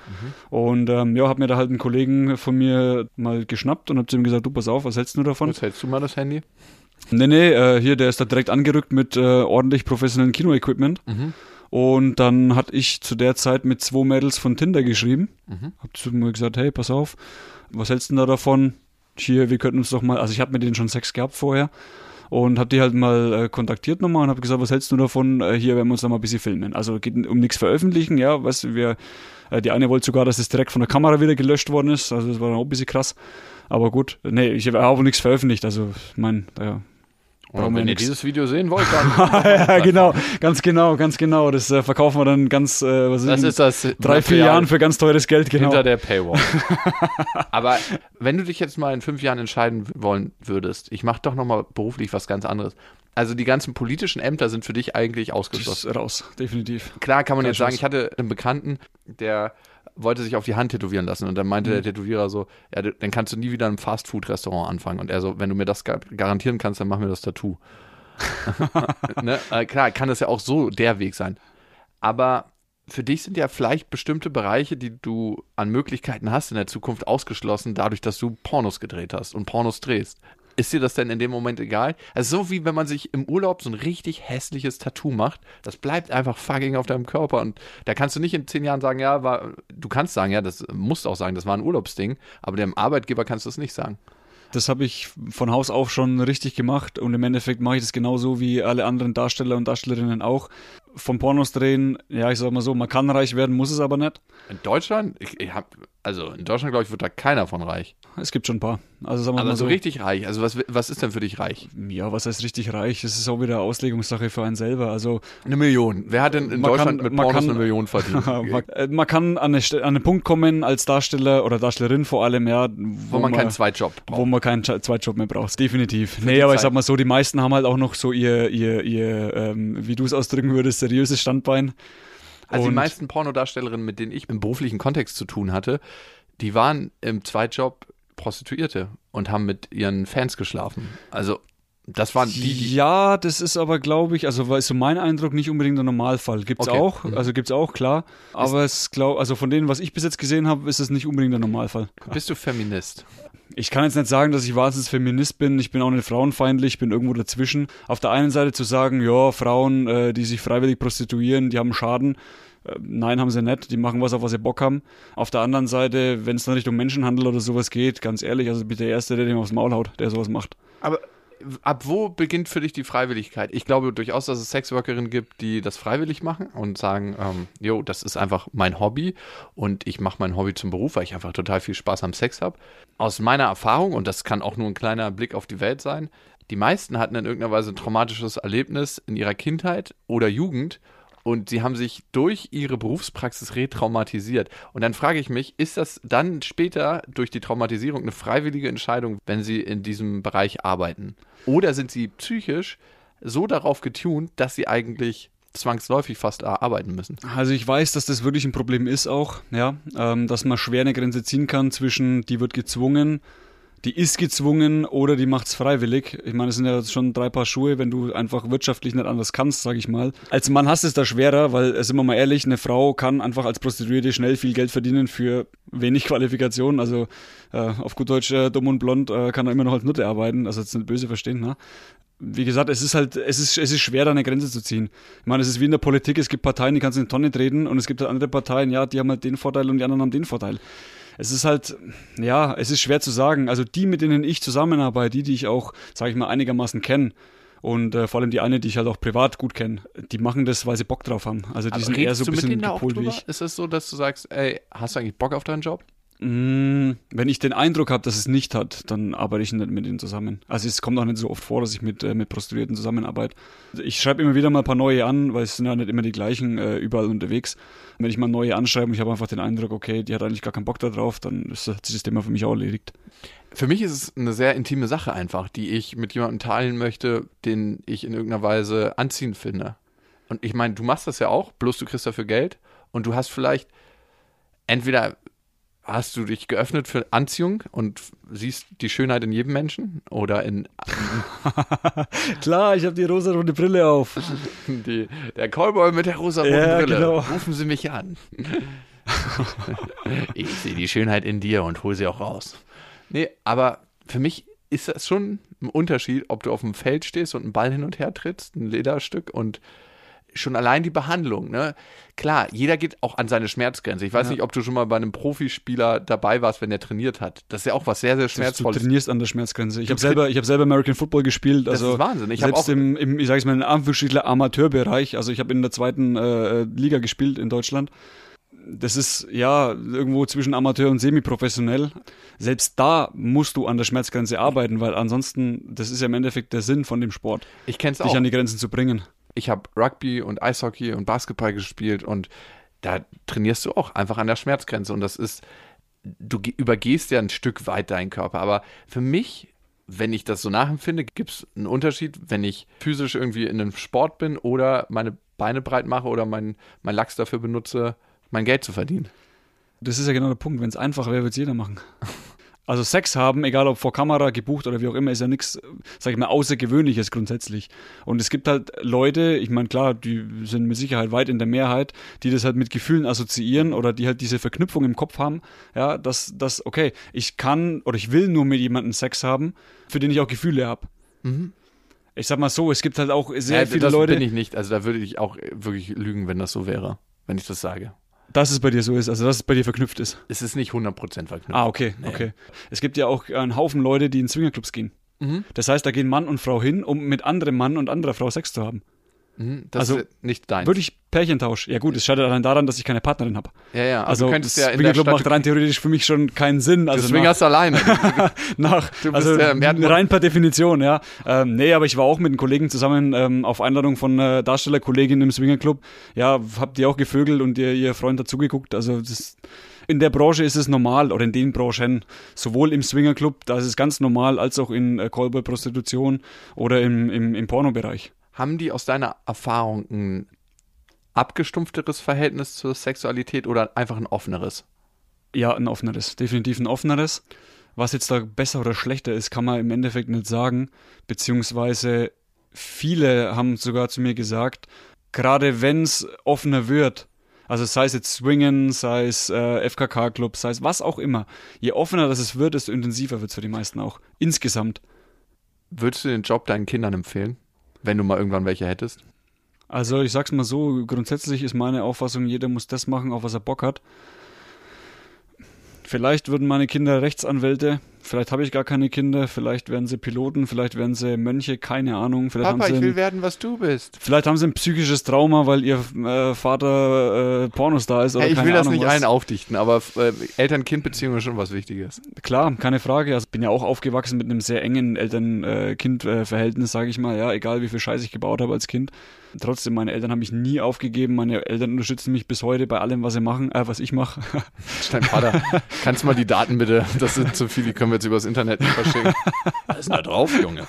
Und ähm, ja, habe mir da halt einen Kollegen von mir mal geschnappt und habe zu ihm gesagt, du pass auf, was hältst du davon? Jetzt hältst du mal das Handy. Nee, nee, äh, hier, der ist da direkt angerückt mit äh, ordentlich professionellen Kino-Equipment. Und dann hatte ich zu der Zeit mit zwei Mädels von Tinder geschrieben. Hab zu mir gesagt, hey, pass auf, was hältst du da davon? Hier, wir könnten uns doch mal, also ich habe mit denen schon Sex gehabt vorher und habe die halt mal äh, kontaktiert nochmal und habe gesagt, was hältst du davon? Äh, hier werden wir uns da mal ein bisschen filmen. Also geht um nichts veröffentlichen, ja, weißt wir, äh, die eine wollte sogar, dass es direkt von der Kamera wieder gelöscht worden ist, also das war dann auch ein bisschen krass. Aber gut, nee, ich habe auch nichts veröffentlicht, also ich meine, ja, Wir wenn ihr nix. dieses Video sehen wollt, dann. ja, genau, ganz genau, ganz genau. Das äh, verkaufen wir dann ganz, äh, was Das ist das drei, vier Jahren für ganz teures Geld, genau. hinter der Paywall. Aber wenn du dich jetzt mal in fünf Jahren entscheiden wollen würdest, ich mache doch nochmal beruflich was ganz anderes. Also die ganzen politischen Ämter sind für dich eigentlich ausgeschlossen. raus, definitiv. Klar kann man Kein jetzt sagen, Schuss. ich hatte einen Bekannten, der wollte sich auf die Hand tätowieren lassen und dann meinte Mhm. der Tätowierer so, ja, dann kannst du nie wieder im Fastfood-Restaurant anfangen. Und er so, wenn du mir das gar garantieren kannst, dann mach mir das Tattoo. ne? äh, klar, kann das ja auch so der Weg sein. Aber für dich sind ja vielleicht bestimmte Bereiche, die du an Möglichkeiten hast in der Zukunft, ausgeschlossen, dadurch, dass du Pornos gedreht hast und Pornos drehst. Ist dir das denn in dem Moment egal? Also so wie wenn man sich im Urlaub so ein richtig hässliches Tattoo macht, das bleibt einfach fucking auf deinem Körper und da kannst du nicht in zehn Jahren sagen, ja, war, du kannst sagen, ja, das musst auch sagen, das war ein Urlaubsding, aber dem Arbeitgeber kannst du es nicht sagen. Das habe ich von Haus auf schon richtig gemacht und im Endeffekt mache ich das genauso wie alle anderen Darsteller und Darstellerinnen auch. Von Pornos drehen, ja, ich sag mal so, man kann reich werden, muss es aber nicht. In Deutschland, ich, ich hab, also in Deutschland, glaube ich, wird da keiner von reich. Es gibt schon ein paar. Also sagen wir Aber mal so so. richtig reich, also was, was ist denn für dich reich? Ja, was heißt richtig reich? Das ist auch wieder Auslegungssache für einen selber. Also Eine Million. Wer hat denn in Man Deutschland kann- mit man Pornos kann- eine Million verdient? man, man kann an, eine, an einen Punkt kommen als Darsteller oder Darstellerin vor allem, ja, wo man keinen Zweitjob wo braucht. man keinen Zweitjob mehr braucht. Definitiv. die nee, aber ich Zeit. sag mal so, die meisten haben halt auch noch so ihr, ihr, ihr ähm, wie du es ausdrücken würdest, seriöses Standbein. Also die Und- meisten Pornodarstellerinnen, mit denen ich im beruflichen Kontext zu tun hatte, die waren im Zweitjob Prostituierte und haben mit ihren Fans geschlafen. Also das waren die, die ja, das ist aber, glaube ich, also war ist so mein Eindruck nicht unbedingt der Normalfall. Gibt's Okay. auch, also gibt's auch, klar. Aber es glaub, also von denen, was ich bis jetzt gesehen habe, ist es nicht unbedingt der Normalfall. bist du Feminist? Ich kann jetzt nicht sagen, dass ich wahnsinnig Feminist bin. Ich bin auch nicht frauenfeindlich, ich bin irgendwo dazwischen. Auf der einen Seite zu sagen, ja, Frauen, äh, die sich freiwillig prostituieren, die haben Schaden. Äh, nein, haben sie nicht. Die machen was, auf was sie Bock haben. Auf der anderen Seite, wenn es dann Richtung Menschenhandel oder sowas geht, ganz ehrlich, also bitte der Erste, der dem aufs Maul haut, der sowas macht. Aber ab wo beginnt für dich die Freiwilligkeit? Ich glaube durchaus, dass es Sexworkerinnen gibt, die das freiwillig machen und sagen, ähm, jo, das ist einfach mein Hobby und ich mache mein Hobby zum Beruf, weil ich einfach total viel Spaß am Sex habe. Aus meiner Erfahrung, und das kann auch nur ein kleiner Blick auf die Welt sein, die meisten hatten in irgendeiner Weise ein traumatisches Erlebnis in ihrer Kindheit oder Jugend und sie haben sich durch ihre Berufspraxis retraumatisiert. Und dann frage ich mich, ist das dann später durch die Traumatisierung eine freiwillige Entscheidung, wenn sie in diesem Bereich arbeiten? Oder sind sie psychisch so darauf getunt, dass sie eigentlich zwangsläufig fast arbeiten müssen? Also ich weiß, dass das wirklich ein Problem ist auch, ja, ähm, dass man schwer eine Grenze ziehen kann zwischen, die wird gezwungen, die ist gezwungen oder die macht's freiwillig. Ich meine, es sind ja schon drei Paar Schuhe, wenn du einfach wirtschaftlich nicht anders kannst, sag ich mal. Als Mann hast du es da schwerer, weil, äh, sind wir mal ehrlich, eine Frau kann einfach als Prostituierte schnell viel Geld verdienen für wenig Qualifikation. Also äh, auf gut Deutsch, äh, dumm und blond, äh, kann er immer noch als Nutte arbeiten. Also jetzt nicht böse verstehen, ne? wie gesagt, es ist halt, es ist, es ist schwer, da eine Grenze zu ziehen. Ich meine, es ist wie in der Politik, es gibt Parteien, die kannst du in die Tonne treten und es gibt halt andere Parteien, ja, die haben halt den Vorteil und die anderen haben den Vorteil. Es ist halt, ja, es ist schwer zu sagen. Also die, mit denen ich zusammenarbeite, die, die ich auch, sage ich mal, einigermaßen kenne und äh, vor allem die eine, die ich halt auch privat gut kenne, die machen das, weil sie Bock drauf haben. Also die Aber sind eher so ein bisschen gepolt wie ich. Ist es so, dass du sagst, ey, hast du eigentlich Bock auf deinen Job? Mm, Wenn ich den Eindruck habe, dass es nicht hat, dann arbeite ich nicht mit ihnen zusammen. Also es kommt auch nicht so oft vor, dass ich mit, äh, mit Prostituierten zusammenarbeite. Ich schreibe immer wieder mal ein paar neue an, weil es sind ja nicht immer die gleichen äh, überall unterwegs. Und wenn ich mal neue anschreibe und ich habe einfach den Eindruck, okay, die hat eigentlich gar keinen Bock da drauf, dann ist, hat sich das Thema für mich auch erledigt. Für mich ist es eine sehr intime Sache einfach, die ich mit jemandem teilen möchte, den ich in irgendeiner Weise anziehend finde. Und ich meine, du machst das ja auch, bloß du kriegst dafür Geld und du hast vielleicht entweder hast du dich geöffnet für Anziehung und siehst die Schönheit in jedem Menschen oder in Klar, ich habe die rosa-rote Brille auf. die, der Cowboy mit der rosa Ja, Brille. genau. Rufen Sie mich an. ich sehe die Schönheit in dir und hole sie auch raus. Nee, aber für mich ist das schon ein Unterschied, ob du auf dem Feld stehst und einen Ball hin und her trittst, ein Lederstück und schon allein die Behandlung, ne? Klar, jeder geht auch an seine Schmerzgrenze. Ich weiß Ja. nicht, ob du schon mal bei einem Profispieler dabei warst, wenn der trainiert hat. Das ist ja auch was sehr, sehr Du schmerzvolles. trainierst an der Schmerzgrenze. Ich Du habe selber, ich hab selber American Football gespielt. Das Also ist Wahnsinn. Ich selbst auch- im, im, ich sag's mal, in Anführungsstrichen Amateurbereich. Also ich habe in der zweiten äh, Liga gespielt in Deutschland. Das ist ja irgendwo zwischen Amateur und semi-professionell. Selbst da musst du an der Schmerzgrenze arbeiten, weil ansonsten, das ist ja im Endeffekt der Sinn von dem Sport, Ich kenn's dich auch. an die Grenzen zu bringen. Ich habe Rugby und Eishockey und Basketball gespielt und da trainierst du auch einfach an der Schmerzgrenze und das ist, du ge- übergehst ja ein Stück weit deinen Körper, aber für mich, wenn ich das so nachempfinde, gibt es einen Unterschied, wenn ich physisch irgendwie in einem Sport bin oder meine Beine breit mache oder mein, mein Lachs dafür benutze, mein Geld zu verdienen. Das ist ja genau der Punkt. Wenn es einfach wäre, würde es jeder machen. Also Sex haben, egal ob vor Kamera, gebucht oder wie auch immer, ist ja nichts, sag ich mal, Außergewöhnliches grundsätzlich. Und es gibt halt Leute, ich meine, klar, die sind mit Sicherheit weit in der Mehrheit, die das halt mit Gefühlen assoziieren oder die halt diese Verknüpfung im Kopf haben, ja, dass, dass okay, ich kann oder ich will nur mit jemandem Sex haben, für den ich auch Gefühle habe. Ich sag mal so, es gibt halt auch sehr Ja, viele das Leute, bin ich nicht, also da würde ich auch wirklich lügen, wenn das so wäre, wenn ich das sage. Dass es bei dir so ist, also dass es bei dir verknüpft ist. Es ist nicht 100% verknüpft. Ah, okay, Nee. okay. Es gibt ja auch einen Haufen Leute, die in Swingerclubs gehen. Mhm. Das heißt, da gehen Mann und Frau hin, um mit anderem Mann und anderer Frau Sex zu haben. Mhm, Das Also, ist nicht dein. Würde ich Pärchentausch. Ja gut, es scheitert allein daran, dass ich keine Partnerin habe. ja, ja, Also du könntest das ja in der Swingerclub Stadt, macht rein theoretisch für mich schon keinen Sinn. Also Deswegen nach, hast du alleine. nach Du bist also ja rein per Definition, ja. Ähm, nee, aber ich war auch mit einem Kollegen zusammen ähm, auf Einladung von einer Darstellerkollegin im Swingerclub. Ja, habt ihr auch gevögelt und ihr, ihr Freund dazugeguckt. Also das, in der Branche ist es normal oder in den Branchen, sowohl im Swingerclub, da ist es ganz normal, als auch in äh, Callboy-Prostitution oder im, im, im Pornobereich. Haben die aus deiner Erfahrung ein abgestumpfteres Verhältnis zur Sexualität oder einfach ein offeneres? Ja, ein offeneres, definitiv ein offeneres. Was jetzt da besser oder schlechter ist, kann man im Endeffekt nicht sagen. Beziehungsweise viele haben sogar zu mir gesagt, gerade wenn es offener wird, also sei es jetzt Swingen, sei es äh, FKK-Club, sei es was auch immer, je offener das es wird, desto intensiver wird es für die meisten auch. Insgesamt. Würdest du den Job deinen Kindern empfehlen, wenn du mal irgendwann welche hättest? Also ich sag's mal so, grundsätzlich ist meine Auffassung, jeder muss das machen, auf was er Bock hat. Vielleicht würden meine Kinder Rechtsanwälte, vielleicht habe ich gar keine Kinder, vielleicht werden sie Piloten, vielleicht werden sie Mönche, keine Ahnung. Vielleicht Papa, haben sie ich will ein, werden, was du bist. vielleicht haben sie ein psychisches Trauma, weil ihr äh, Vater äh, Pornostar ist oder Hey, ich will das Ahnung nicht was. allen aufdichten, aber äh, Eltern-Kind-Beziehung ist schon was Wichtiges. Klar, keine Frage. Also ich bin ja auch aufgewachsen mit einem sehr engen Eltern-Kind-Verhältnis, sage ich mal. Ja, egal wie viel Scheiß ich gebaut habe als Kind. Trotzdem, meine Eltern haben mich nie aufgegeben. Meine Eltern unterstützen mich bis heute bei allem, was sie machen, äh, was ich mache. Dein Vater, kannst du mal die Daten bitte, das sind zu viele, die können wir jetzt übers Internet nicht verschicken. Was ist denn da drauf, Junge?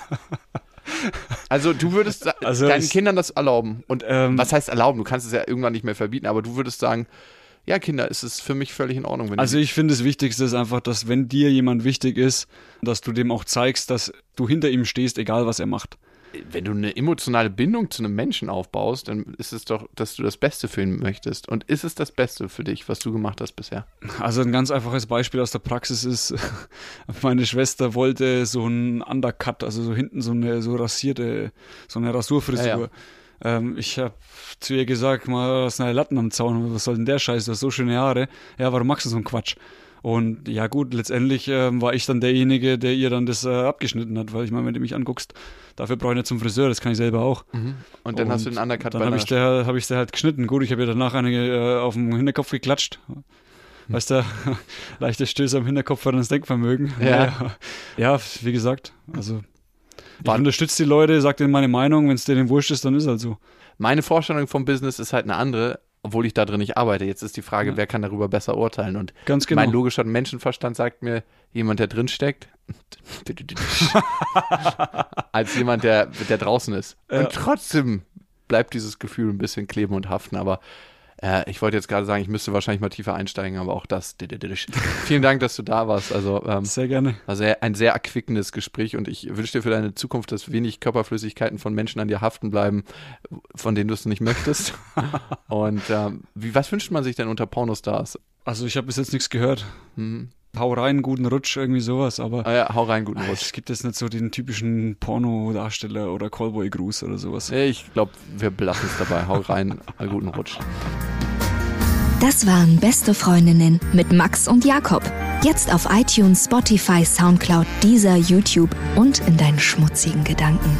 Also du würdest Also deinen Kindern das erlauben. Und Ähm, was heißt erlauben? Du kannst es ja irgendwann nicht mehr verbieten, aber du würdest sagen, ja Kinder, es ist für mich völlig in Ordnung, Also ich finde, das Wichtigste ist einfach, dass wenn dir jemand wichtig ist, dass du dem auch zeigst, dass du hinter ihm stehst, egal was er macht. Wenn du eine emotionale Bindung zu einem Menschen aufbaust, dann ist es doch, dass du das Beste für ihn möchtest. Und ist es das Beste für dich, was du gemacht hast bisher? Also ein ganz einfaches Beispiel aus der Praxis ist, meine Schwester wollte so einen Undercut, also so hinten so eine so rasierte, so eine Rasurfrisur. Ja, ja. Ähm, ich habe zu ihr gesagt, mal das sind Latten am Zaun, was soll denn der Scheiß, du hast so schöne Haare. Ja, warum machst du so einen Quatsch? Und ja gut, letztendlich ähm, war ich dann derjenige, der ihr dann das äh, abgeschnitten hat, weil ich meine, wenn du mich anguckst, dafür brauche ich nicht zum Friseur, das kann ich selber auch. Und dann hast du den Undercut Dann habe ich, der, hab ich der halt geschnitten. Gut, ich habe ihr danach eine äh, auf dem Hinterkopf geklatscht. Weißt du, leichte Stöße am Hinterkopf für das Denkvermögen. Ja. Ja, wie gesagt, also ich unterstütze die Leute, sag denen meine Meinung, wenn es denen wurscht ist, dann ist halt so. Meine Vorstellung vom Business ist halt eine andere, obwohl ich da drin nicht arbeite. Jetzt ist die Frage, wer kann darüber besser urteilen? Und Ganz genau. mein logischer Menschenverstand sagt mir, jemand, der drin steckt, als jemand, der, der draußen ist. Ja. Und trotzdem bleibt dieses Gefühl ein bisschen kleben und haften. Aber äh, ich wollte jetzt gerade sagen, ich müsste wahrscheinlich mal tiefer einsteigen, aber auch das. Vielen Dank, dass du da warst. Also ähm, Sehr gerne. war sehr, ein sehr erquickendes Gespräch und ich wünsche dir für deine Zukunft, dass wenig Körperflüssigkeiten von Menschen an dir haften bleiben, von denen du es nicht möchtest. und ähm, wie, was wünscht man sich denn unter Pornostars? Also ich habe bis jetzt nichts gehört. Hm. Hau rein, guten Rutsch, irgendwie sowas, aber Ah ja, hau rein, guten ah, Rutsch. es gibt jetzt nicht so den typischen Porno-Darsteller oder Callboy-Gruß oder sowas. Ich glaube, wir belassen es dabei. Hau rein, einen guten Rutsch. Das waren Beste Freundinnen mit Max und Jakob. Jetzt auf iTunes, Spotify, Soundcloud, Deezer, YouTube und in deinen schmutzigen Gedanken.